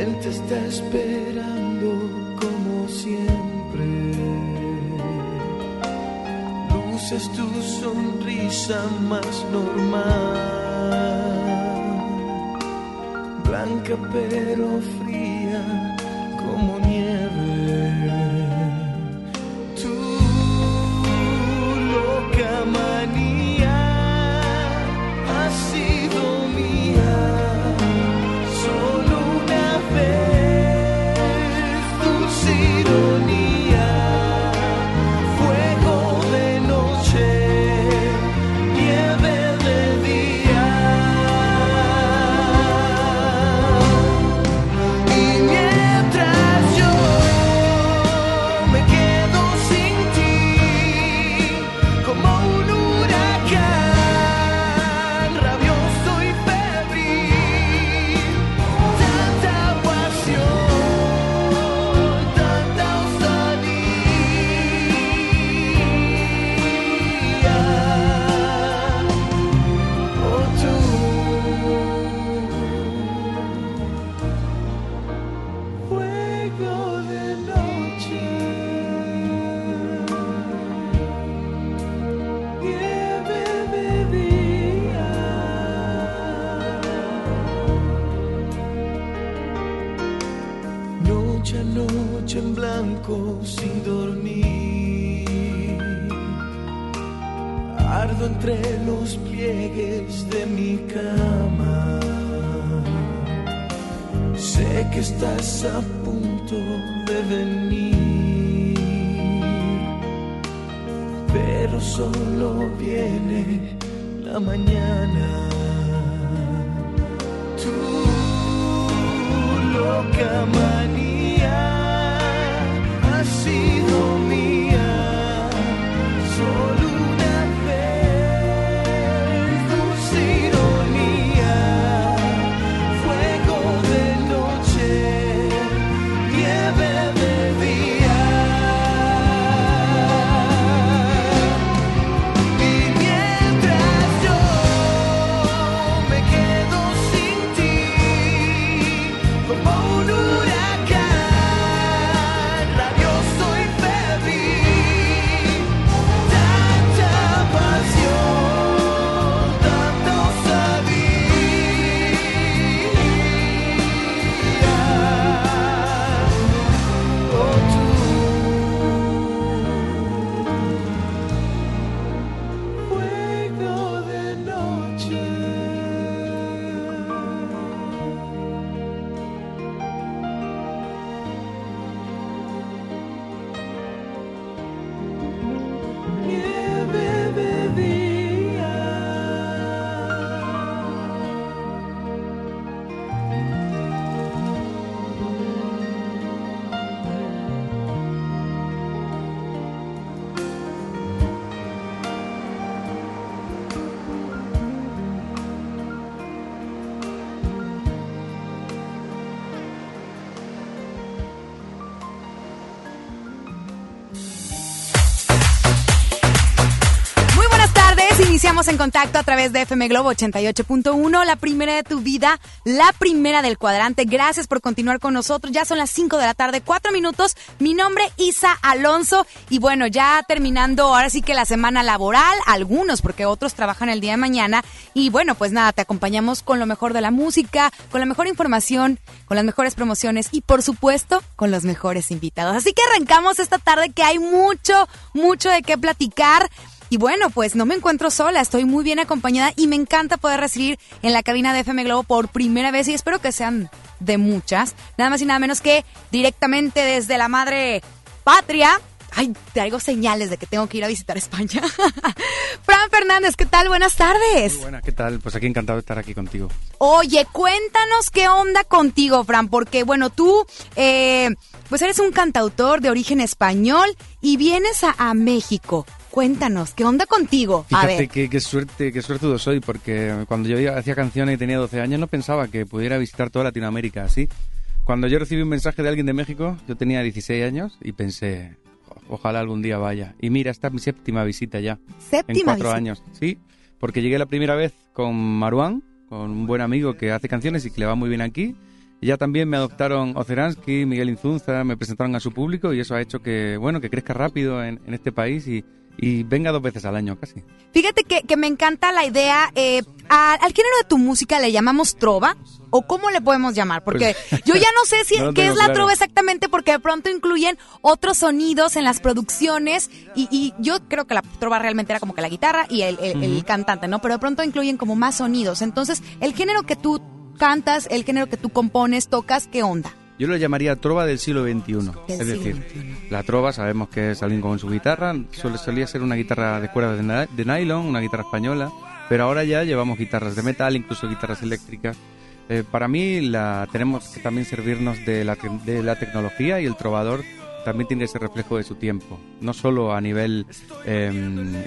Él te está esperando como siempre. Luces tu sonrisa más normal, blanca pero fría. dormir. Ardo entre los pliegues de mi cama. Sé que estás a punto de venir, pero solo viene la mañana. Tú, loca mañana. En contacto a través de FM Globo 88.1, la primera de tu vida, la primera del cuadrante. Gracias por continuar con nosotros. Ya son las 5 de la tarde, 4 minutos. Mi nombre Isa Alonso y bueno, ya terminando ahora sí que la semana laboral, algunos porque otros trabajan el día de mañana y bueno, pues nada, te acompañamos con lo mejor de la música, con la mejor información, con las mejores promociones y por supuesto con los mejores invitados. Así que arrancamos esta tarde que hay mucho, mucho de qué platicar. Y bueno, pues no me encuentro sola, estoy muy bien acompañada y me encanta poder recibir en la cabina de FM Globo por primera vez y espero que sean de muchas, nada más y nada menos que directamente desde la madre patria. Ay, traigo señales de que tengo que ir a visitar España. Fran Fernández, ¿qué tal? Buenas tardes. Muy buena, ¿qué tal? Pues aquí encantado de estar aquí contigo. Oye, cuéntanos qué onda contigo, Fran, porque bueno, tú, eh, pues eres un cantautor de origen español y vienes a, a México. Cuéntanos, ¿qué onda contigo? Fíjate a ver. Qué, qué suerte, qué suertudo soy, porque cuando yo hacía canciones y tenía 12 años no pensaba que pudiera visitar toda Latinoamérica así. Cuando yo recibí un mensaje de alguien de México, yo tenía 16 años y pensé, ojalá algún día vaya. Y mira, esta es mi séptima visita ya. Séptima En cuatro visita. años, sí. Porque llegué la primera vez con Maruán, con un buen amigo que hace canciones y que le va muy bien aquí. Y ya también me adoptaron Oceransky, Miguel Inzunza, me presentaron a su público y eso ha hecho que, bueno, que crezca rápido en, en este país y, y venga dos veces al año casi. Fíjate que, que me encanta la idea. eh, a- al género de tu música le llamamos trova. ¿O cómo le podemos llamar? Porque yo ya no sé si No qué es la claro. trova exactamente, porque de pronto incluyen otros sonidos en las producciones. Y, y yo creo que la trova realmente era como que la guitarra y el, el- el cantante, ¿no? Pero de pronto incluyen como más sonidos. Entonces, el género que tú cantas, el género que tú compones, tocas, ¿qué onda? Yo lo llamaría trova del siglo XXI. Es decir, la trova sabemos que es alguien con su guitarra, suele, solía ser una guitarra de cuerdas de, de nylon, una guitarra española, pero ahora ya llevamos guitarras de metal, incluso guitarras eléctricas. Eh, para mí la, tenemos que también servirnos de la, de la tecnología y el trovador también tiene ese reflejo de su tiempo, no solo a nivel eh,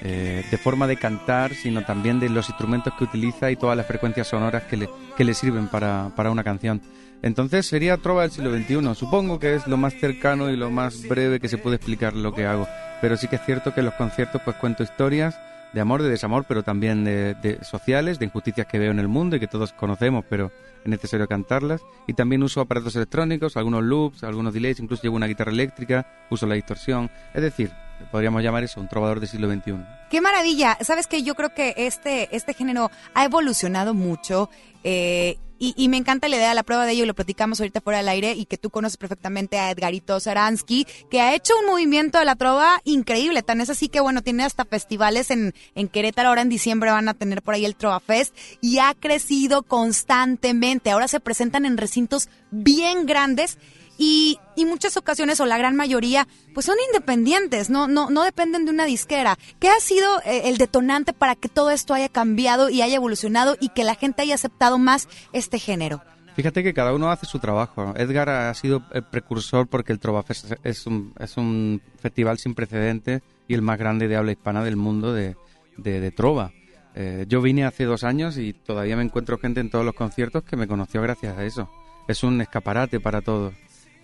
eh, de forma de cantar, sino también de los instrumentos que utiliza y todas las frecuencias sonoras que le, que le sirven para, para una canción. Entonces sería trova del siglo XXI. Supongo que es lo más cercano y lo más breve que se puede explicar lo que hago. Pero sí que es cierto que en los conciertos pues cuento historias de amor, de desamor, pero también de, de sociales, de injusticias que veo en el mundo y que todos conocemos, pero es necesario cantarlas. Y también uso aparatos electrónicos, algunos loops, algunos delays, incluso llevo una guitarra eléctrica, uso la distorsión. Es decir, podríamos llamar eso un trovador del siglo XXI. Qué maravilla. Sabes que yo creo que este, este género ha evolucionado mucho eh, y, me encanta la idea, la prueba de ello, lo platicamos ahorita fuera del aire, y que tú conoces perfectamente a Edgarito Saransky, que ha hecho un movimiento de la trova increíble. Tan es así que, bueno, tiene hasta festivales en, en Querétaro. Ahora en diciembre van a tener por ahí el Trova Fest y ha crecido constantemente. Ahora se presentan en recintos bien grandes y, muchas ocasiones, o la gran mayoría, pues son independientes, no, no, no dependen de una disquera. ¿Qué ha sido eh, el detonante para que todo esto haya cambiado y haya evolucionado y que la gente haya aceptado más este género? Fíjate que cada uno hace su trabajo. Edgar ha sido el precursor porque el Trovafest es un, es un festival sin precedentes y el más grande de habla hispana del mundo de, de, de trova. Eh, yo vine hace dos años y todavía me encuentro gente en todos los conciertos que me conoció gracias a eso. Es un escaparate para todos.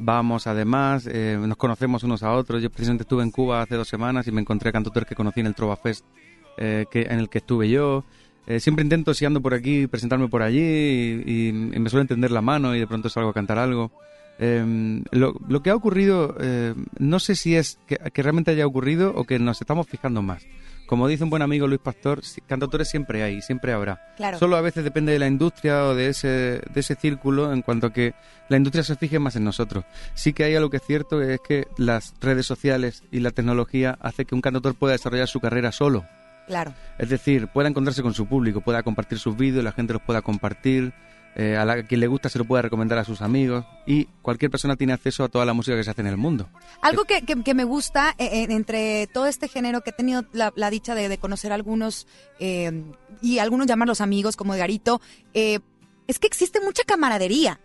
Vamos además, eh, nos conocemos unos a otros. Yo precisamente estuve en Cuba hace dos semanas y me encontré a cantautores que conocí en el Trova Fest eh, que, en el que estuve yo. Eh, siempre intento, si ando por aquí, presentarme por allí y, me suele tender la mano y de pronto salgo a cantar algo. Lo, lo que ha ocurrido, eh, no sé si es que, que realmente haya ocurrido o que nos estamos fijando más. Como dice un buen amigo Luis Pastor, cantautores siempre hay, siempre habrá. Claro. Solo a veces depende de la industria o de ese, de ese círculo en cuanto a que la industria se fije más en nosotros. Sí que hay algo que es cierto, es que las redes sociales y la tecnología hace que un cantautor pueda desarrollar su carrera solo. Claro. Es decir, pueda encontrarse con su público, pueda compartir sus vídeos, la gente los pueda compartir, eh, a, la, a quien le gusta se lo pueda recomendar a sus amigos y cualquier persona tiene acceso a toda la música que se hace en el mundo. Algo que, que- que me gusta eh, eh, entre todo este género que he tenido la, la dicha de, de conocer algunos eh, y algunos llamarlos amigos como Edgarito, eh, es que existe mucha camaradería.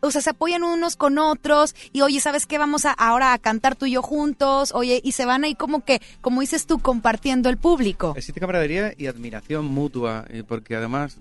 O sea, se apoyan unos con otros y oye, ¿sabes qué? Vamos a, ahora a cantar tú y yo juntos, oye, y se van ahí como que, como dices tú, compartiendo el público. Existe camaradería y admiración mutua, eh, porque además,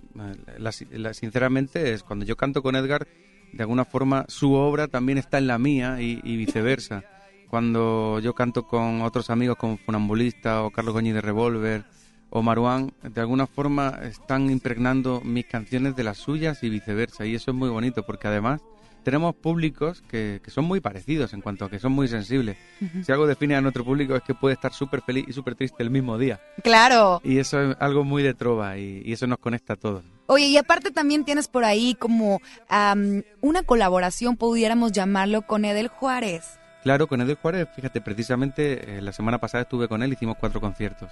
la- sinceramente, es cuando yo canto con Edgar, de alguna forma su obra también está en la mía y, y viceversa. Cuando yo canto con otros amigos como Funambulista o Carlos Goñi de Revolver o Maruán de alguna forma están impregnando mis canciones de las suyas y viceversa. Y eso es muy bonito porque además tenemos públicos que, que son muy parecidos en cuanto a que son muy sensibles. Si algo define a nuestro público es que puede estar súper feliz y súper triste el mismo día. Claro. Y eso es algo muy de trova y, y eso nos conecta a todos. Oye, y aparte también tienes por ahí como am, una colaboración, pudiéramos llamarlo, con Edel Juárez. Claro, con Edel Juárez, fíjate, precisamente eh, la semana pasada estuve con él, hicimos cuatro conciertos.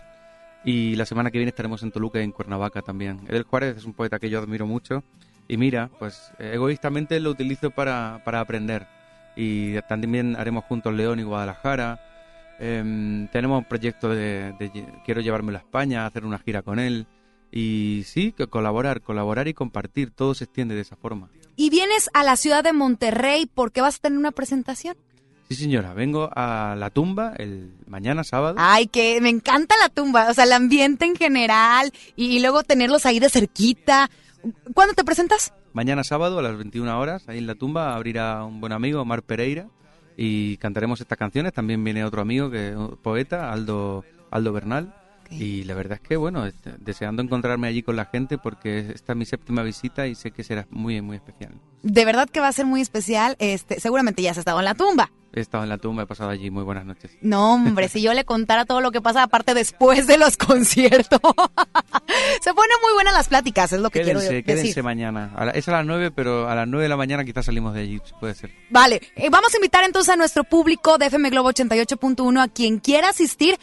Y la semana que viene estaremos en Toluca y en Cuernavaca también. Edel Juárez es un poeta que yo admiro mucho. Y mira, pues eh, egoístamente lo utilizo para, para aprender. Y también haremos juntos León y Guadalajara. Em, tenemos un proyecto de, de- quiero llevármelo a España, hacer una gira con él. Y sí, que colaborar, colaborar y compartir. Todo se extiende de esa forma. Y vienes a la ciudad de Monterrey porque vas a tener una presentación. Sí, señora, vengo a la tumba el mañana sábado. Ay, que me encanta la tumba, o sea, el ambiente en general y, y luego tenerlos ahí de cerquita. ¿Cuándo te presentas? Mañana sábado a las 21 horas, ahí en la tumba, abrirá un buen amigo, Omar Pereira, y cantaremos estas canciones. También viene otro amigo, que es un poeta, Aldo, Aldo Bernal. Y la verdad es que, bueno, deseando encontrarme allí con la gente porque esta es mi séptima visita y sé que será muy, muy especial. De verdad que va a ser muy especial. Este, seguramente ya has estado en la tumba. He estado en la tumba, he pasado allí muy buenas noches. No, hombre, si yo le contara todo lo que pasa aparte después de los conciertos. Se ponen muy buenas las pláticas, es lo que Quédense, quiero quédense decir. mañana. A la- es a las 9, pero a las 9 de la mañana quizás salimos de allí, puede ser. Vale, eh, vamos a invitar entonces a nuestro público de FM Globo 88.1 a quien quiera asistir.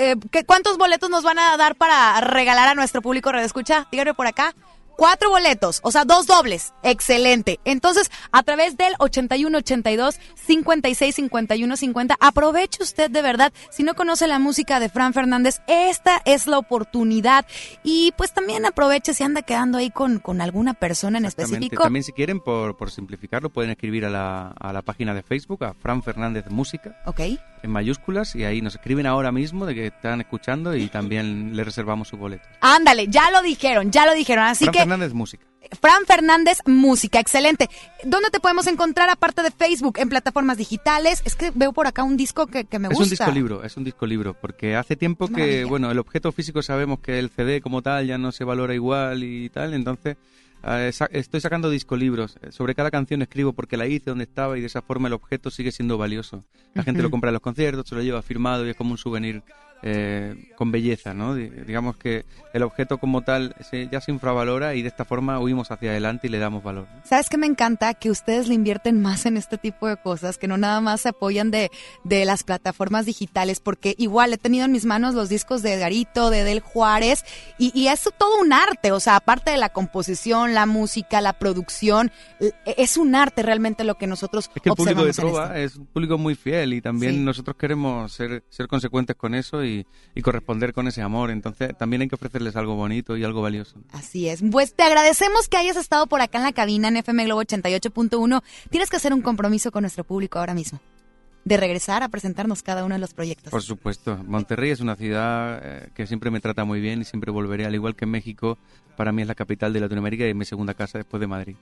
Eh, ¿qué- ¿Cuántos boletos nos van a dar para regalar a nuestro público Radio Escucha? Díganme por acá. Cuatro boletos, o sea, dos dobles. Excelente. Entonces, a través del 8182 56 51 50, aproveche usted de verdad. Si no conoce la música de Fran Fernández, esta es la oportunidad. Y pues también aproveche si anda quedando ahí con, con alguna persona en específico. También si quieren, por, por simplificarlo, pueden escribir a la, a la página de Facebook, a Fran Fernández Música, Ok. En mayúsculas, y ahí nos escriben ahora mismo de que están escuchando y también le reservamos su boleto. Ándale, ya lo dijeron, ya lo dijeron. Así Fran que, Fernández Música. Fran Fernández Música, excelente. ¿Dónde te podemos encontrar aparte de Facebook? En plataformas digitales. Es que veo por acá un disco que, que me es gusta. un disco libro, es un disco libro, porque hace tiempo que, bueno, el objeto físico sabemos que el CD como tal ya no se valora igual y tal, entonces estoy sacando disco libros. Sobre cada canción escribo porque la hice, donde estaba y de esa forma el objeto sigue siendo valioso. La gente lo compra en los conciertos, se lo lleva firmado y es como un souvenir eh, con belleza, ¿no? Di- Digamos que el objeto como tal se- ya se infravalora y de esta forma huimos hacia adelante y le damos valor. ¿Sabes qué me encanta? Que ustedes le invierten más en este tipo de cosas, que no nada más se apoyan de, de las plataformas digitales, porque igual he tenido en mis manos los discos de Edgarito, de Del Juárez, y, y es todo un arte, o sea, aparte de la composición, la música, la producción, e- es un arte realmente lo que nosotros Es que el público de Trova es un público muy fiel y también Sí. nosotros queremos ser, ser consecuentes con eso y, y corresponder con ese amor. Entonces también hay que ofrecerles algo bonito y algo valioso. Así es. Pues te agradecemos que hayas estado por acá en la cabina en FM Globo 88.1. Tienes que hacer un compromiso con nuestro público ahora mismo. De regresar a presentarnos cada uno de los proyectos. Por supuesto, Monterrey es una ciudad eh, que siempre me trata muy bien y siempre volveré, al igual que México, para mí es la capital de Latinoamérica y mi segunda casa después de Madrid.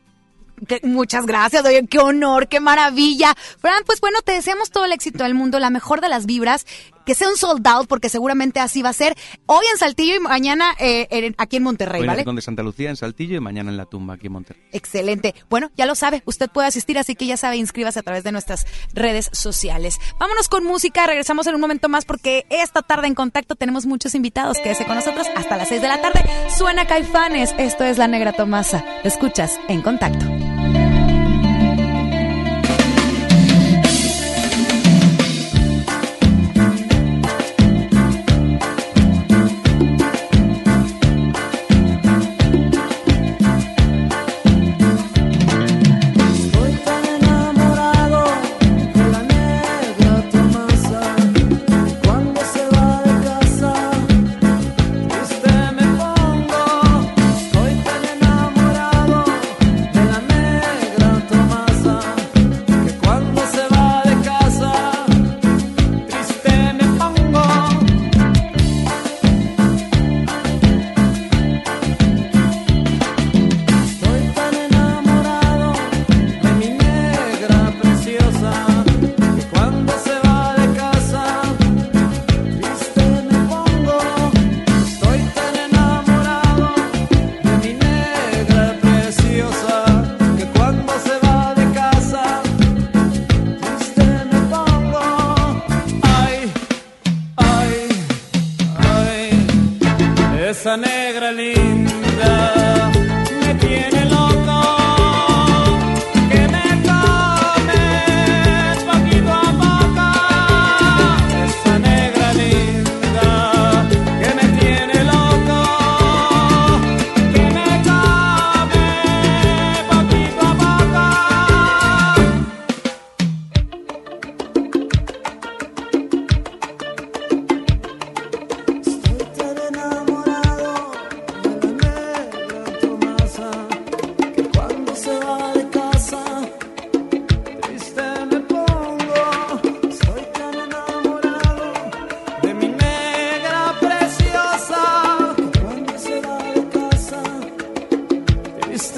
Que- muchas gracias, oye, qué honor, qué maravilla. Fran, pues bueno, te deseamos todo el éxito del mundo, la mejor de las vibras, que sea un sold out, porque seguramente así va a ser. Hoy en Saltillo y mañana eh, en- aquí en Monterrey, Hoy en el ¿vale? Rincón de Santa Lucía, en Saltillo, y mañana en la tumba, aquí en Monterrey. Excelente. Bueno, ya lo sabe, usted puede asistir, así que ya sabe, inscríbase a través de nuestras redes sociales. Vámonos con música, regresamos en un momento más porque esta tarde en contacto tenemos muchos invitados. Quédese con nosotros hasta las 6 de la tarde. Suena Caifanes, esto es La Negra Tomasa. Escuchas en contacto.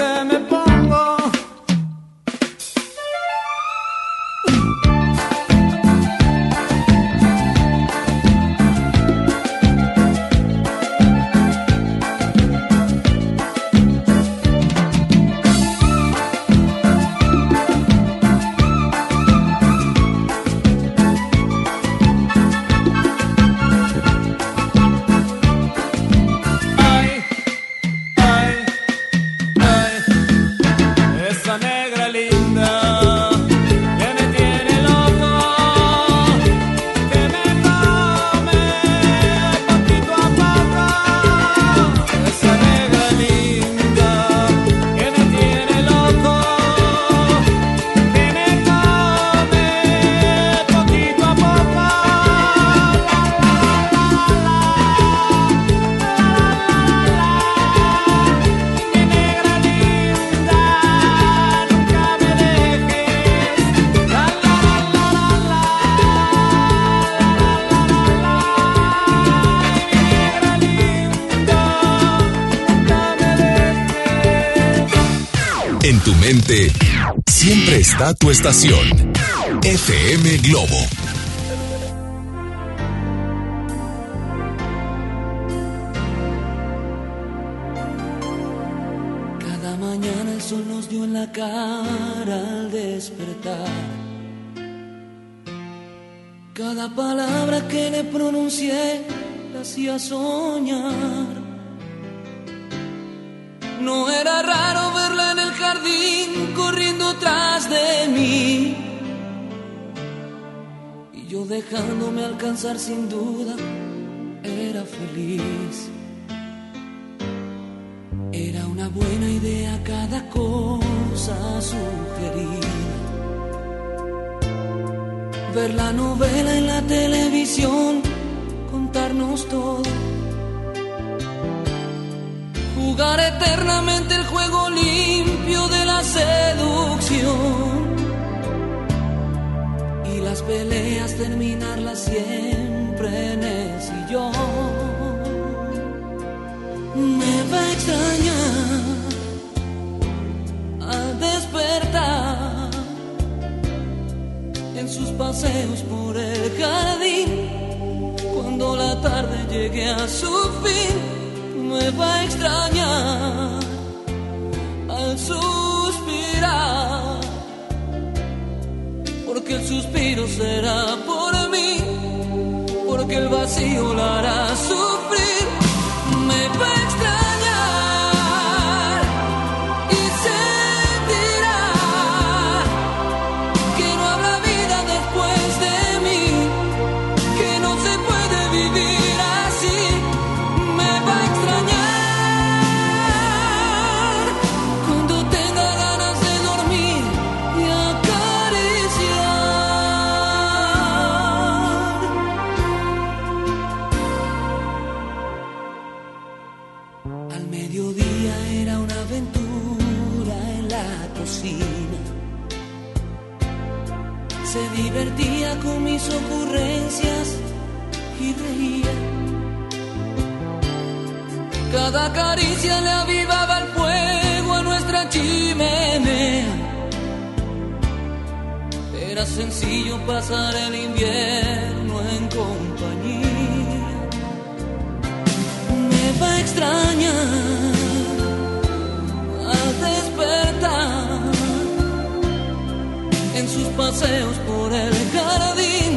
Triste me pongo. Estación. FM Globo. Cada mañana el sol nos dio en la cara al despertar. Cada palabra que le pronuncié la hacía soñar. No era raro el jardín corriendo tras de mí. Y yo dejándome alcanzar sin duda, era feliz. Era una buena idea cada cosa sugerida. Ver la novela en la televisión, contarnos todo. Jugar eternamente el juego limpio peleas terminarlas siempre en el sillón me va a extrañar al despertar en sus paseos por el jardín. Cuando la tarde llegue a su fin, me va a extrañar al suspirar. Porque el suspiro será por mí, porque el vacío la hará sufrir. Me pasar el invierno en compañía. Me va a extrañar al despertar en sus paseos por el jardín.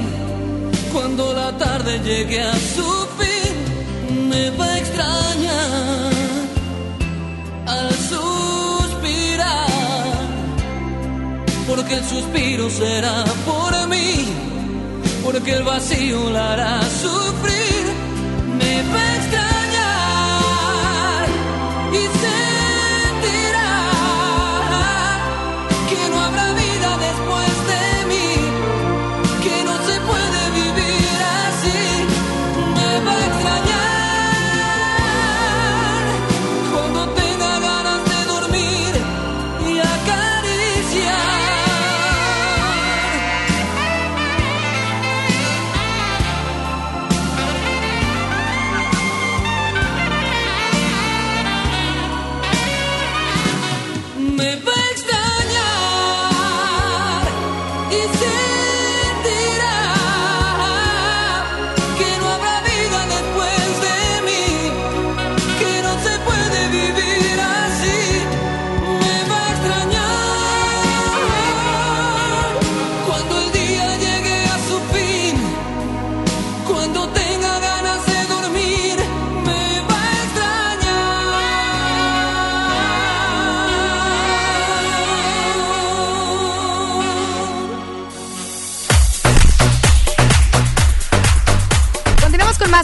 Cuando la tarde llegue a su fin, me va a extrañar al suspirar, porque el suspiro será por porque el vacío la hará sufrir,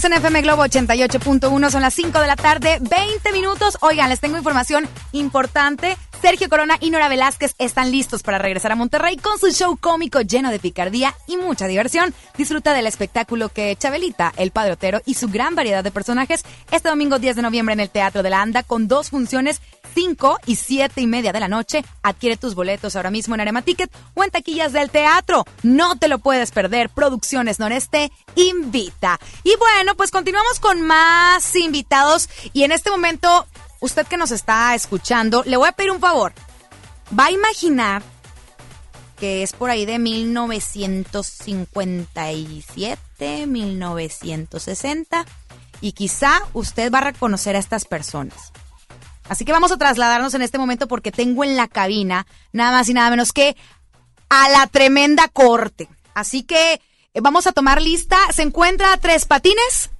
en FM Globo 88.1. Son las 5 de la tarde, 20 minutos. Oigan, les tengo información importante. Sergio Corona y Nora Velázquez están listos para regresar a Monterrey con su show cómico lleno de picardía y mucha diversión. Disfruta del espectáculo que Chabelita, el padrotero y su gran variedad de personajes este domingo 10 de noviembre en el Teatro de la Anda con dos funciones 5 y 7 y media de la noche. Adquiere tus boletos ahora mismo en Arema Ticket o en taquillas del teatro. No te lo puedes perder. Producciones Noreste invita. Y bueno, pues continuamos con más invitados. Y en este momento, usted que nos está escuchando, le voy a pedir un favor. Va a imaginar que es por ahí de 1957, 1960. Y quizá usted va a reconocer a estas personas. Así que vamos a trasladarnos en este momento porque tengo en la cabina nada más y nada menos que a la tremenda corte. Así que eh, vamos a tomar lista. ¿Se encuentra Tres Patines?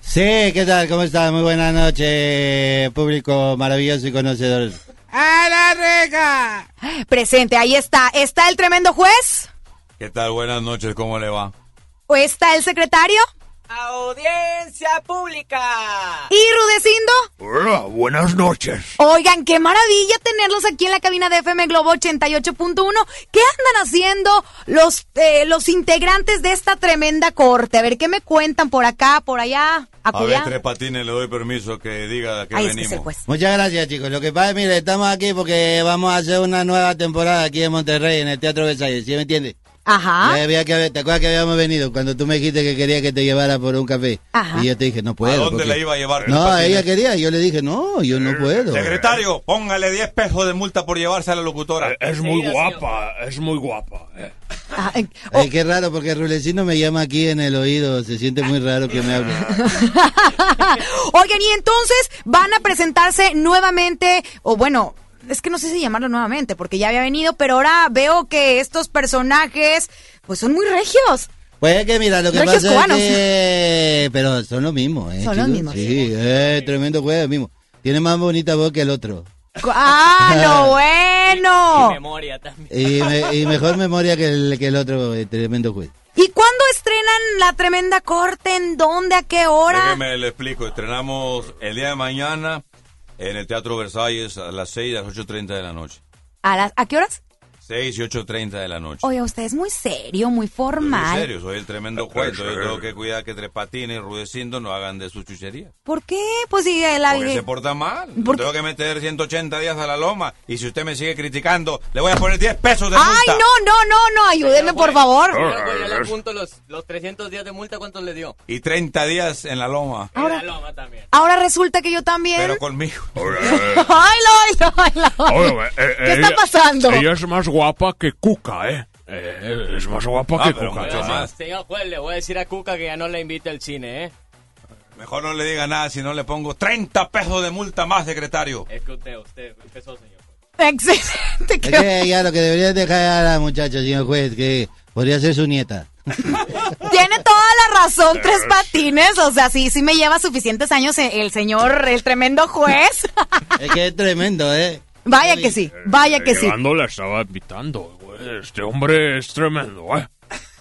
Sí, ¿qué tal? ¿Cómo estás? Muy buenas noches, público maravilloso y conocedor. ¡A la reja! Presente, ahí está. ¿Está el tremendo juez? ¿Qué tal? Buenas noches, ¿cómo le va? ¿O está el secretario? ¡Audiencia pública! ¿Y Rudecindo? Hola, buenas noches. Oigan, qué maravilla tenerlos aquí en la cabina de FM Globo 88.1. ¿Qué andan haciendo los, eh, los integrantes de esta tremenda corte? A ver, ¿qué me cuentan por acá, por allá? A ver? Tres Patines, le doy permiso que diga que Ahí es que venimos. es juez. Muchas gracias, chicos. Lo que pasa es, mire, estamos aquí porque vamos a hacer una nueva temporada aquí en Monterrey, en el Teatro Versalles, ¿sí me entiendes? Ajá. Ya había que- ¿Te acuerdas que habíamos venido cuando tú me dijiste que quería que te llevara por un café? Ajá. Y yo te dije, no puedo. ¿A dónde porque- la iba a llevar? No, ella quería, yo le dije, no, yo no puedo. Secretario, póngale 10 pesos de multa por llevarse a la locutora. Eh, Es muy guapa, es muy guapa. eh. Ah, eh, Ay, qué raro, porque Rulecino me llama aquí en el oído, se siente muy raro que me hable. Oigan, y entonces van a presentarse nuevamente, o bueno, es que no sé si llamarlo nuevamente, porque ya había venido, pero ahora veo que estos personajes, pues son muy regios. Pues es que mira, lo que Regios pasa cubanos. es que... Pero son los mismos, ¿eh? Son los mismos. Sí, eh, tremendo juego, el mismo. Tiene más bonita voz que el otro. ¡Ah, no, bueno! memoria también. Y, me- y mejor memoria que el, que el otro eh, tremendo juez. ¿Y cuándo estrenan la tremenda corte? ¿En dónde? ¿A qué hora? Déjeme le explico. Estrenamos el día de mañana en el Teatro Versalles a las 6 y a las 8.30 de la noche. ¿A, las, ¿A qué horas? 6 y 8.30 de la noche. Oye, usted es muy serio, muy Yo soy formal. serio, soy el tremendo juez. Entonces tengo que cuidar que Tres Patines y Rudecindo no hagan de su chuchería. ¿Por qué? Pues sí, la... Porque se porta mal. ¿Por Tengo que meter 180 días a la loma. Y si usted me sigue criticando, le voy a poner 10 pesos de ¡Ay, multa. no, no, no, no! Ayúdenme, por favor. Yo le apunto los, los 300 días de multa, ¿cuántos le dio? Y 30 días en la loma. Ahora- En la loma también. Ahora resulta que yo también... Pero conmigo. ¡Ay, ay, ay, no! Oye, eh, ¿Qué está ella- pasando? Ella es más guapa que Cuca, ¿eh? Eh, es más guapa Ah, que pero Cuca. mucho más. Señor juez, le voy a decir a Cuca que ya no le invite al cine, ¿eh? Mejor no le diga nada si no le pongo 30 pesos de multa más, secretario. Es que usted, usted empezó, señor juez. Excelente. Es que ya lo que debería dejar a la muchacha, señor juez, que podría ser su nieta. Tiene toda la razón, tres patines. O sea, sí, sí me lleva suficientes años el señor, el tremendo juez. Es que es tremendo, ¿eh? Vaya que sí, vaya que sí. La estaba invitando. güey. Este hombre es tremendo, ¿eh?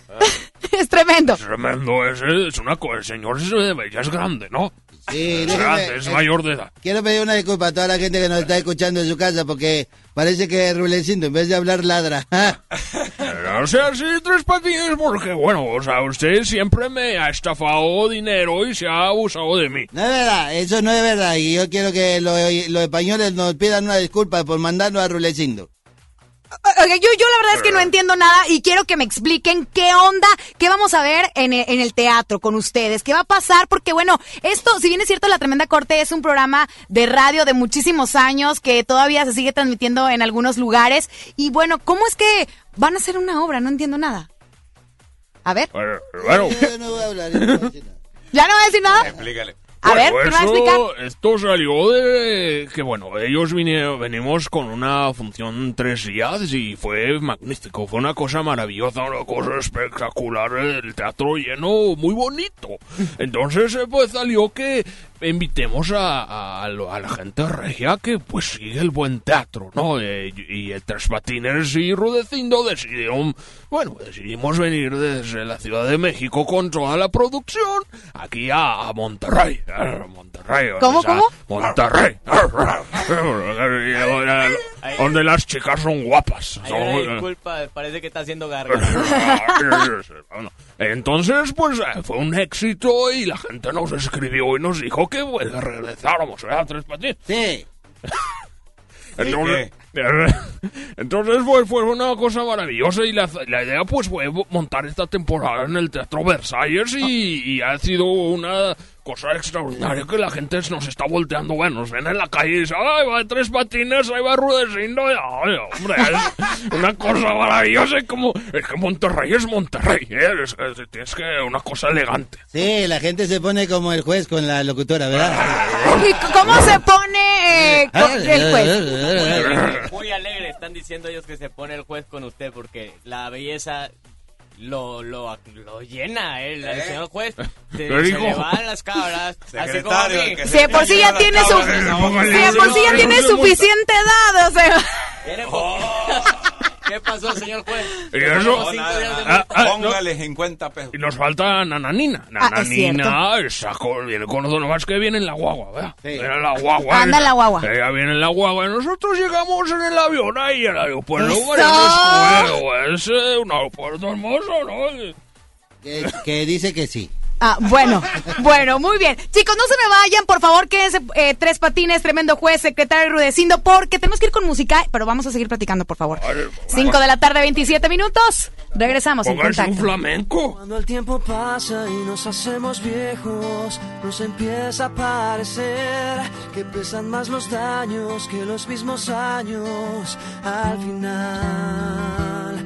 Es tremendo. Es tremendo, es, es una cosa. El señor es, eh, ya es grande, ¿no? Sí, Es grande, es eh, mayor de edad. Quiero pedir una disculpa a toda la gente que nos está escuchando en su casa porque parece que Rulecindo en vez de hablar ladra. O sea, sí, tres patines porque, bueno, o sea, usted siempre me ha estafado dinero y se ha abusado de mí. No es verdad, eso no es verdad y yo quiero que los, los españoles nos pidan una disculpa por mandarnos a Rulecindo. Ok, yo, yo la verdad es que no entiendo nada y quiero que me expliquen qué onda, qué vamos a ver en el, en el teatro con ustedes, qué va a pasar, porque bueno, esto, si bien es cierto, La Tremenda Corte es un programa de radio de muchísimos años que todavía se sigue transmitiendo en algunos lugares y bueno, ¿cómo es que van a hacer una obra? No entiendo nada. A ver, Bueno, bueno, Yo no voy a hablar, yo no voy a decir nada. ¿ya no va a decir nada? Explícale. A ver, Bueno, ¿qué me a eso- Esto salió de que, bueno, ellos vinieron, venimos con una función tres días y fue magnífico. Fue una cosa maravillosa, una cosa espectacular. El teatro lleno, muy bonito. Entonces, eh, pues salió que invitemos a, a- a la gente regia que, pues, sigue el buen teatro, ¿no? Eh, y el Tres Patines y Rudecindo decidieron, bueno, decidimos venir desde la Ciudad de México con toda la producción aquí a, a Monterrey. A Monterrey. ¿Cómo, o sea, cómo? Monterrey. Donde las chicas son guapas. Son- disculpa, parece que está haciendo garganta. Entonces, pues eh, fue un éxito y la gente nos escribió y nos dijo que pues, regresáramos a Tres Patines. Sí, Entonces, entonces pues, fue una cosa maravillosa y la, la idea pues fue montar esta temporada en el Teatro Versalles y, y ha sido una cosa extraordinaria que la gente nos está volteando. Bueno, nos ven en la calle y dicen, ¡ay, va tres patines! ¡Ahí va Rudecindo! ¡Ay, hombre! Es una cosa maravillosa y como... Es que Monterrey es Monterrey, ¿eh? Es, es- tienes que... Una cosa elegante. sí, la gente se pone como el juez con la locutora, ¿verdad? ¿Y cómo se pone eh, el juez? Muy alegre, están diciendo ellos que se pone el juez con usted porque la belleza lo, lo, lo llena, ¿eh? el, el señor juez. Se, ¿Qué se le van las cabras, así como que Si de por sí ya tiene su, si de por sí ya tiene suficiente edad, o sea. ¿Qué pasó, señor juez? Y eso- Ah, ah, no. Póngale 50 pesos. Y nos falta Nananina. Ah, es Nananina esa viene con nosotros, nomás que viene en la guagua, ¿verdad? Sí. La guagua. Anda en la guagua. Ella viene en la guagua. Y nosotros llegamos en el avión ahí, el aeropuerto. ¡Eso! Es eh, un aeropuerto hermoso, ¿no? Que, que dice que sí. Ah, bueno, bueno, muy bien. Chicos, no se me vayan, por favor, quédense eh, tres patines, tremendo juez, secretario Rudecindo, porque tenemos que ir con música, pero vamos a seguir platicando, por favor. Cinco de la tarde, 27 minutos. Regresamos en Pónganse un contacto. flamenco. Cuando el tiempo pasa y nos hacemos viejos, nos empieza a parecer que pesan más los daños que los mismos años al final.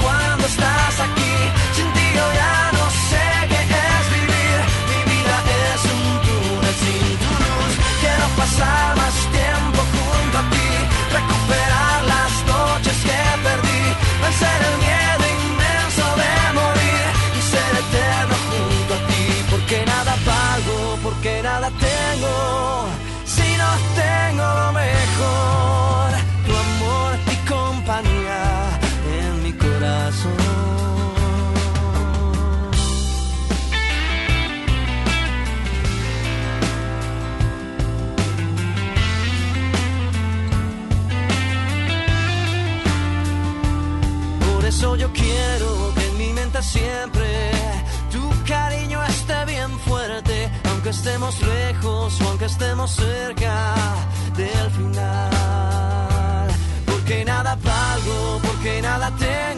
cuando estás aquí. Aunque estemos lejos o aunque estemos cerca del final. Porque nada valgo, porque nada tengo,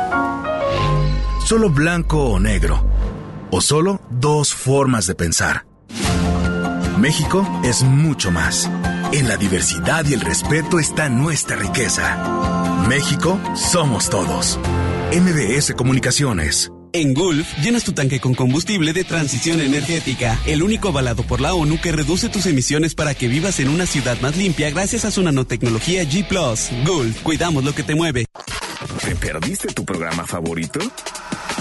Solo blanco o negro. O solo dos formas de pensar. México es mucho más. En la diversidad y el respeto está nuestra riqueza. México somos todos. MBS Comunicaciones. En Gulf, llenas tu tanque con combustible de transición energética, el único avalado por la ONU que reduce tus emisiones para que vivas en una ciudad más limpia gracias a su nanotecnología G ⁇ Gulf, cuidamos lo que te mueve. ¿Te perdiste tu programa favorito?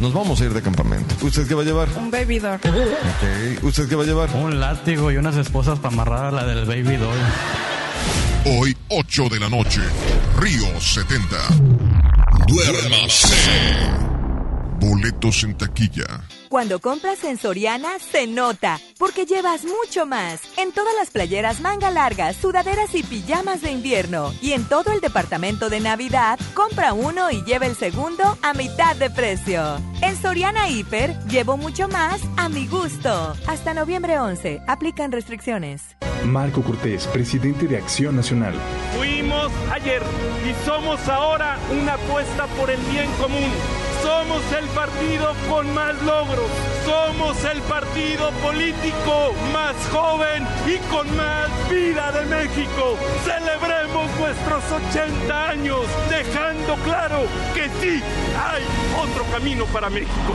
Nos vamos a ir de campamento. ¿Usted qué va a llevar? Un baby doll. Ok. ¿Usted qué va a llevar? Un látigo y unas esposas para amarrar a la del baby doll. Hoy, 8 de la noche, Río 70. Duérmase. Boletos en taquilla. Cuando compras en Soriana, se nota, porque llevas mucho más. En todas las playeras manga largas, sudaderas y pijamas de invierno. Y en todo el departamento de Navidad, compra uno y lleva el segundo a mitad de precio. En Soriana Hiper, llevo mucho más a mi gusto. Hasta noviembre 11, aplican restricciones. Marco Cortés, presidente de Acción Nacional. Fuimos ayer y somos ahora una apuesta por el bien común. Somos el partido con más logros. Somos el partido político más joven y con más vida de México. Celebremos nuestros 80 años, dejando claro que sí hay otro camino para México.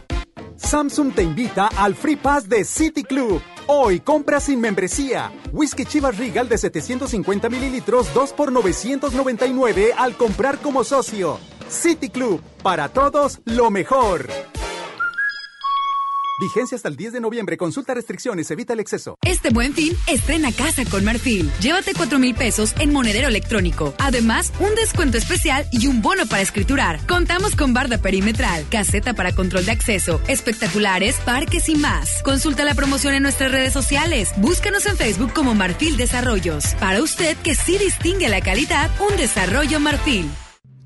Samsung te invita al Free Pass de City Club. Hoy compra sin membresía. Whisky Chivas Regal de 750 mililitros, 2 por 999 al comprar como socio. City Club, para todos lo mejor. Vigencia hasta el 10 de noviembre. Consulta restricciones, evita el exceso. Este buen fin, estrena casa con Marfil. Llévate 4 mil pesos en monedero electrónico. Además, un descuento especial y un bono para escriturar. Contamos con barda perimetral, caseta para control de acceso, espectaculares, parques y más. Consulta la promoción en nuestras redes sociales. Búscanos en Facebook como Marfil Desarrollos. Para usted que sí distingue la calidad, un desarrollo Marfil.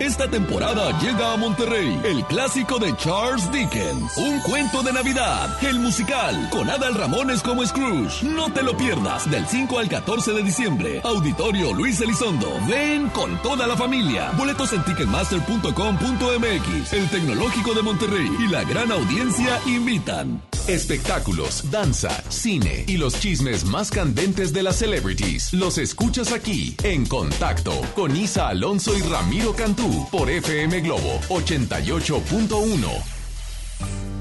Esta temporada llega a Monterrey el clásico de Charles Dickens, Un cuento de Navidad, el musical, con Adal Ramones como Scrooge. No te lo pierdas, del 5 al 14 de diciembre. Auditorio Luis Elizondo. Ven con toda la familia. Boletos en ticketmaster.com.mx. El Tecnológico de Monterrey y la gran audiencia invitan. Espectáculos, danza, cine y los chismes más candentes de las celebrities. Los escuchas aquí, en contacto, con Isa Alonso y Ramiro Cantú por FM Globo 88.1.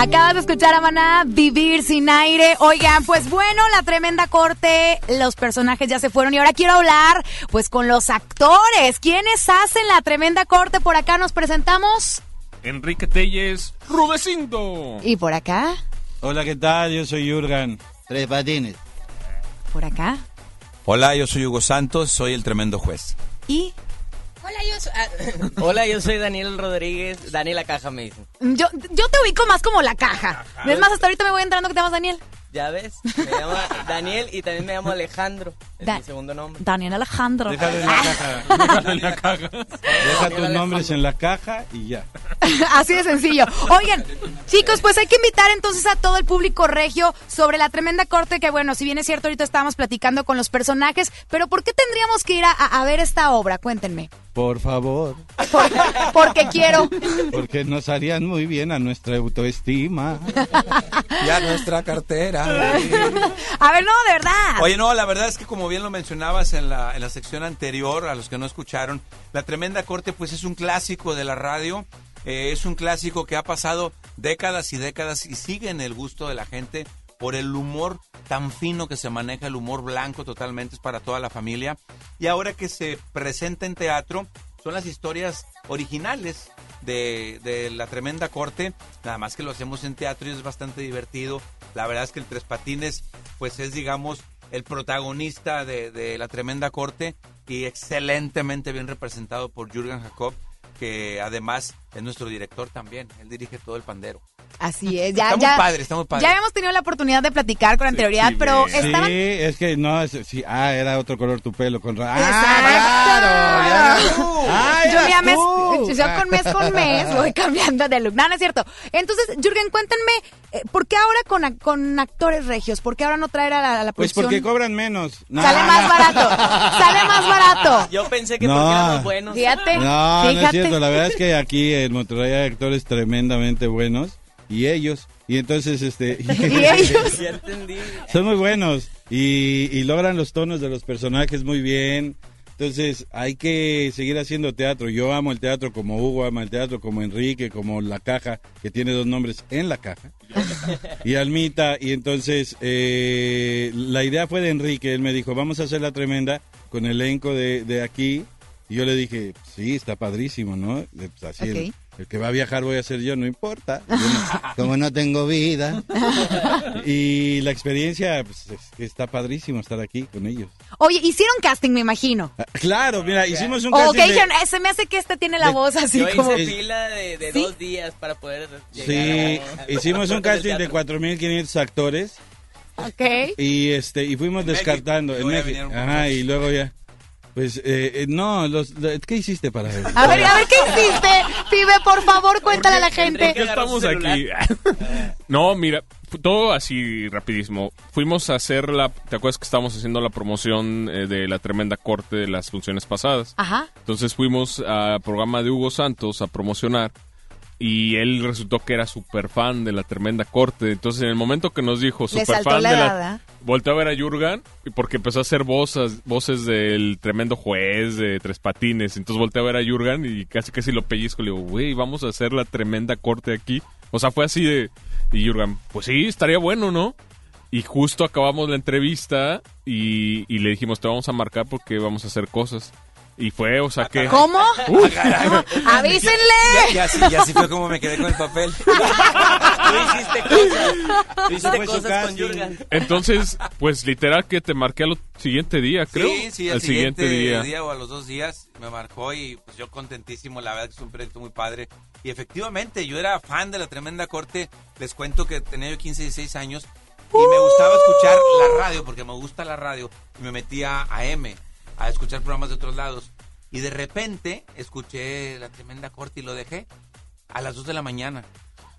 Acabas de escuchar a Maná Vivir sin aire. Oigan, pues bueno, la tremenda corte, los personajes ya se fueron y ahora quiero hablar pues con los actores. ¿Quiénes hacen la tremenda corte? Por acá nos presentamos. Enrique Telles, Rudecindo. ¿Y por acá? Hola, ¿qué tal? Yo soy Jurgen. Tres patines. ¿Por acá? Hola, yo soy Hugo Santos, soy el tremendo juez. ¿Y? Hola yo, soy, ah, hola, yo soy Daniel Rodríguez. Daniel La Caja me dicen. Yo, yo te ubico más como la caja. Es más, hasta ahorita me voy entrando que te llamas Daniel. Ya ves, me llamo Daniel y también me llamo Alejandro. Es Da- mi segundo nombre. Daniel Alejandro. Déjalo en la caja. Déjalo en la caja. Deja tus nombres en la caja y ya. Así de sencillo. Oigan, chicos, pues hay que invitar entonces a todo el público regio sobre la tremenda corte que, bueno, si bien es cierto, ahorita estábamos platicando con los personajes, pero ¿por qué tendríamos que ir a, a- a ver esta obra? Cuéntenme. Por favor. Porque quiero. Porque nos harían muy bien a nuestra autoestima. Y a nuestra cartera. A ver, no, de verdad. Oye, no, la verdad es que como bien lo mencionabas en la, en la sección anterior, a los que no escucharon, La Tremenda Corte pues es un clásico de la radio, eh, es un clásico que ha pasado décadas y décadas y sigue en el gusto de la gente por el humor tan fino que se maneja, el humor blanco totalmente, es para toda la familia. Y ahora que se presenta en teatro, son las historias originales de, la tremenda corte, nada más que lo hacemos en teatro y es bastante divertido. La verdad es que el Tres Patines, pues es, digamos, el protagonista de, de la tremenda corte y excelentemente bien representado por Jürgen Jacob, que además es nuestro director también, él dirige todo el pandero. Así es, ya, Está muy ya. padre, está muy padre. Ya habíamos tenido la oportunidad de platicar con anterioridad, pero estaban. Sí, es que no, es- sí, ah, era otro color tu pelo. Con, ra- Exacto. Ah, yo, ya mes, tú. yo con mes con mes voy cambiando de look. No, no es cierto. Entonces, Jürgen, cuéntenme, eh, ¿por qué ahora con, con actores regios? ¿Por qué ahora no traer a la, a la Pues porque cobran menos. No, Sale más no. barato. Sale más barato. Yo pensé que No. porque éramos buenos. Fíjate. No, no es fíjate. cierto. La verdad es que aquí en Monterrey hay actores tremendamente buenos. Y ellos. Y entonces, este... Y ellos. Son muy buenos. Y, y logran los tonos de los personajes muy bien. Entonces, hay que seguir haciendo teatro. Yo amo el teatro como Hugo ama el teatro, como Enrique, como La Caja, que tiene dos nombres en la caja. y Almita. Y entonces, eh, la idea fue de Enrique. Él me dijo, vamos a hacer la tremenda con elenco de, de aquí. Y yo le dije, sí, está padrísimo, ¿no? Pues, así el- Ok. el, que va a viajar voy a ser yo, no importa. Yo no- como no tengo vida. y la experiencia, pues, es que está padrísimo estar aquí con ellos. Oye, hicieron casting, me imagino. Ah, Claro, mira, hicimos un casting de- dijeron, "Eh, se me hace que este tiene la de- voz así Yo como. hice fila de, de ¿Sí? dos días para poder llegar Sí, a- hicimos a- un casting de teatro. 4.500 actores Ok. y este y fuimos descartando en México. Ajá, y luego ya. Pues eh, eh, no, los, lo- ¿qué hiciste para ver? A ver, a ver, ¿qué hiciste? Pibe, por favor, cuéntale a la gente. ¿Por qué estamos aquí? no, mira, todo así rapidísimo. Fuimos a hacer la... ¿Te acuerdas que estábamos haciendo la promoción eh, de la tremenda corte de las funciones pasadas? Ajá. Entonces fuimos al programa de Hugo Santos a promocionar y él resultó que era súper fan de la tremenda corte. Entonces en el momento que nos dijo súper fan la de la... ¿verdad? Volteó a ver a Jurgen y porque empezó a hacer voces, voces del tremendo juez de Tres Patines. Entonces volteó a ver a Jurgen y casi casi lo pellizco. Le digo, güey, vamos a hacer la tremenda corte aquí. O sea, fue así de... Y Jurgen, pues sí, estaría bueno, ¿no? Y justo acabamos la entrevista y, y le dijimos, te vamos a marcar porque vamos a hacer cosas. Y fue, o sea que... ¿Cómo? Ah, caray. ¡Avísenle! Ya, ya, sí, ya sí fue como me quedé con el papel. Tú hiciste cosas. Tú hiciste cosas con. Entonces, pues literal que te marqué al siguiente día, creo. Sí, sí, al siguiente, día. o a los dos días me marcó y pues yo contentísimo, la verdad que es un proyecto muy padre. Y efectivamente, yo era fan de la Tremenda Corte, les cuento que tenía yo 15, 16 años y me gustaba escuchar la radio, porque me gusta la radio, y me metía a M, a escuchar programas de otros lados. Y de repente escuché la Tremenda Corte y lo dejé a las 2 de la mañana.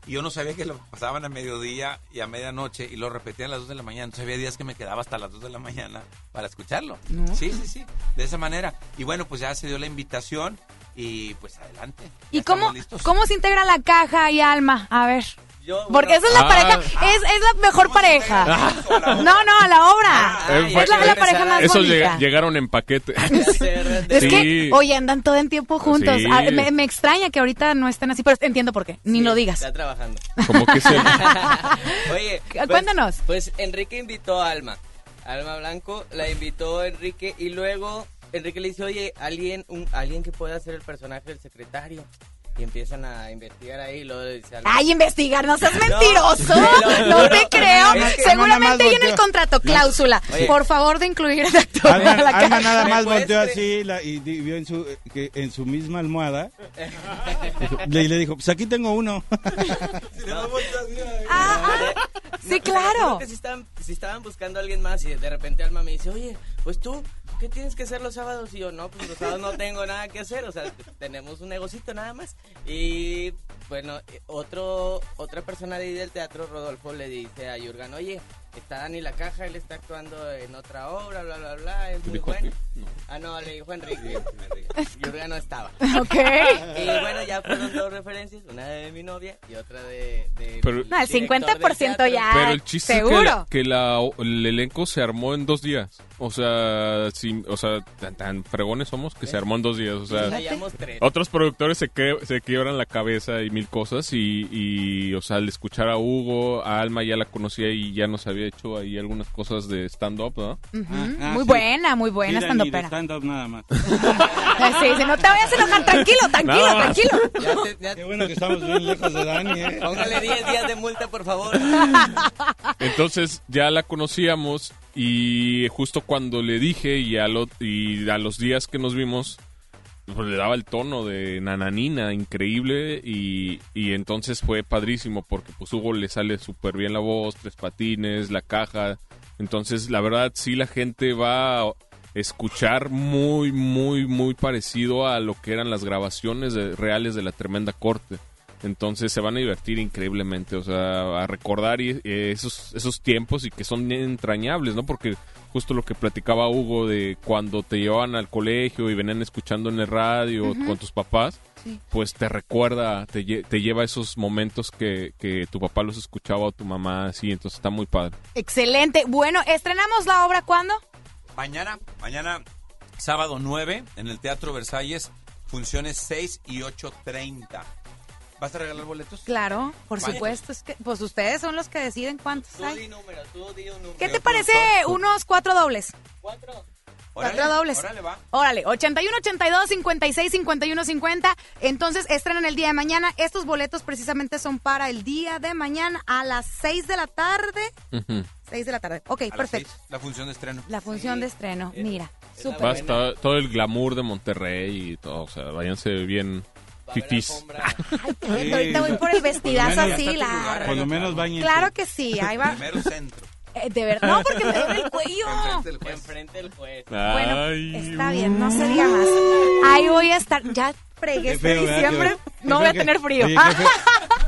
Y yo no sabía que lo pasaban a mediodía y a medianoche y lo repetían a las 2 de la mañana. Entonces había días que me quedaba hasta las 2 de la mañana para escucharlo. No. Sí, sí, sí, de esa manera. Y bueno, pues ya se dio la invitación y pues adelante. ¿Y cómo, listos. cómo se integra la caja y alma? A ver. Yo, Porque esa es la Ah. pareja, es, es la mejor pareja. No, no, a la obra. Fue- es la, la pareja más Esos bonita. llega- llegaron en paquete. Es Sí. que, oye, andan todo en tiempo juntos. Sí. Ah, me, me extraña que ahorita no estén así, pero entiendo por qué. Ni lo digas. Está trabajando. Como que se... Oye, pues- Cuéntanos. Pues Enrique invitó a Alma. Alma Blanco la invitó Enrique y luego Enrique le dice, oye, alguien, un, alguien que pueda ser el personaje del secretario. Y empiezan a investigar ahí y dice Alma. Ay, investigar, no seas mentiroso. lo No te creo. Es que- Seguramente hay en el contrato cláusula. Oye. Por favor de incluir el actor. Alma, la Alma nada más ¿Me puedes volteó así la- y di- vio en su, que en su misma almohada le, y le dijo, pues aquí tengo uno. Sí, Creo claro. que si estaban, si estaban buscando a alguien más y de repente Alma me dice, oye, pues tú, ¿qué tienes que hacer los sábados? Y yo, no, pues los sábados no tengo nada que hacer, o sea, tenemos un negocito nada más. Y bueno, eh, otro, otra persona de ahí del teatro, Rodolfo, le dice a Jurgen, oye, está Dani La Caja, él está actuando en otra obra, bla, bla, bla, es muy ¿Dijo a bueno. No. Ah, no, le dijo Enrique. Jurgen no estaba. Ok. Y bueno, ya fueron dos referencias, una de mi novia y otra de... de Pero- No, el director del 50% teatro. ya. Pero el chiste Seguro. es que, la- que la- el elenco se armó en dos días. O sea, sin, o sea tan, tan fregones somos que se armó en dos días. O sea, tres. otros productores se, que- se quiebran la cabeza y mil cosas. Y, y, o sea, al escuchar a Hugo, a Alma ya la conocía y ya nos había hecho ahí algunas cosas de stand-up, ¿no? Ujú. Ah, muy sí. buena, muy buena Mira, estando ni de pera. stand-up nada más. Sí, sí, no te vayas a enojar, tranquilo, tranquilo, tranquilo. Ya te- ya- Qué bueno que estamos bien lejos de Dani, ¿eh? Póngale 10 días de multa, por favor. Entonces ya la conocíamos y justo cuando le dije y a, lo- y a los días que nos vimos, pues le daba el tono de nananina increíble y, y entonces fue padrísimo porque pues Hugo le sale súper bien la voz, tres patines, la caja. Entonces la verdad sí la gente va a escuchar muy, muy, muy parecido a lo que eran las grabaciones reales de la tremenda corte. Entonces se van a divertir increíblemente, o sea, a recordar y- eh, esos, esos tiempos y que son entrañables, ¿no? Porque justo lo que platicaba Hugo de cuando te llevaban al colegio y venían escuchando en el radio con tus papás, Sí. pues te recuerda, te, lle- te lleva a esos momentos que, que tu papá los escuchaba o tu mamá, así, entonces está muy padre. Excelente. Bueno, ¿estrenamos la obra cuándo? Mañana, mañana, sábado 9, en el Teatro Versalles, funciones 6 y 8.30. ¿Vas a regalar boletos? Claro, por supuesto. Es que, pues ustedes son los que deciden cuántos Tú hay. di número, tú di un número. ¿Qué te parece unos cuatro dobles? Cuatro. Cuatro dobles. Órale, va. Órale, 81, 82, 56, 51, 50. Entonces, estrenan el día de mañana. Estos boletos precisamente son para el día de mañana a las 6 de la tarde. 6 de la tarde. Ok, A las perfecto. seis, la función de estreno. La función de estreno. Mira, súper. Va a estar todo el glamour de Monterrey y todo, o sea, váyanse bien fifís. Ay, ahorita voy por el vestidazo así, la... Por lo menos bañense. Claro que sí, ahí va. Primero centro. Eh, de verdad, no, porque me duele el cuello. Enfrente del juez. Enfrente del juez. Bueno, Ay, está bien, no se diga más. Ahí voy a estar. Ya fregué este diciembre. No voy a que- tener frío. Oye, qué feo,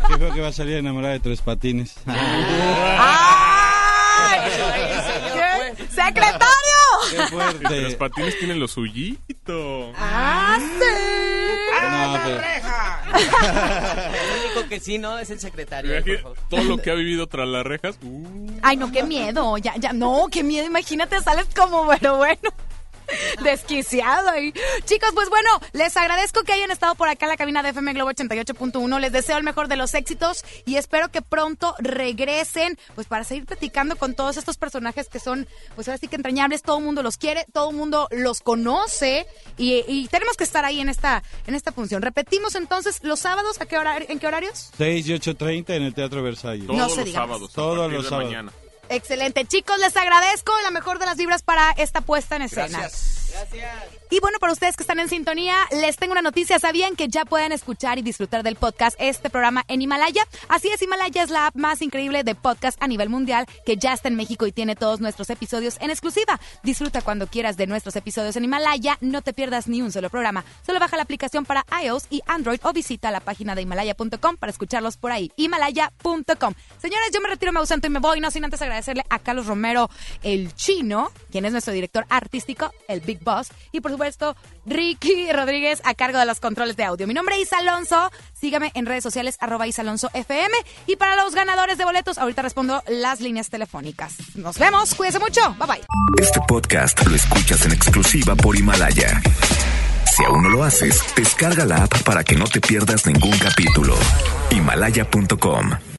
qué feo que va a salir enamorada de tres patines. ¡Ay! ¿Qué? ¡Secretario! Qué fuerte. Los patines tienen lo suyito. ¡Ah, sí! No, pero- El único que sí, ¿no? Es el secretario. por favor. todo lo que ha vivido tras las rejas. uh. Ay, no, qué miedo. Ya, ya, no, qué miedo. Imagínate, sales como, bueno, bueno. Desquiciado ahí. Chicos, pues bueno, les agradezco que hayan estado por acá en la cabina de FM Globo 88.1. Les deseo el mejor de los éxitos y espero que pronto regresen, pues para seguir platicando con todos estos personajes que son, pues ahora sí que entrañables. Todo el mundo los quiere, todo el mundo los conoce y, y tenemos que estar ahí en esta, en esta función. Repetimos entonces los sábados, ¿a qué hora, ¿en qué horarios? 6 y 8.30 en el Teatro Versalles. Todos No se los diga sábados. Todos los de sábados. mañana. Excelente. Chicos, les agradezco la mejor de las vibras para esta puesta en escena. Gracias. Gracias. Y bueno, para ustedes que están en sintonía, les tengo una noticia. ¿Sabían que ya pueden escuchar y disfrutar del podcast este programa en Himalaya? Así es, Himalaya es la app más increíble de podcast a nivel mundial que ya está en México y tiene todos nuestros episodios en exclusiva. Disfruta cuando quieras de nuestros episodios en Himalaya, no te pierdas ni un solo programa. Solo baja la aplicación para iOS y Android o visita la página de himalaya.com para escucharlos por ahí. Himalaya.com. Señores, yo me retiro, me ausento y me voy, no sin antes agradecerle a Carlos Romero, el chino, quien es nuestro director artístico, el Big Boss. Y por supuesto, Ricky Rodríguez a cargo de los controles de audio. Mi nombre es Alonso. Sígame en redes sociales, arroba Alonso FM. Y para los ganadores de boletos, ahorita respondo las líneas telefónicas. Nos vemos, cuídense mucho. Bye bye. Este podcast lo escuchas en exclusiva por Himalaya. Si aún no lo haces, descarga la app para que no te pierdas ningún capítulo. Himalaya.com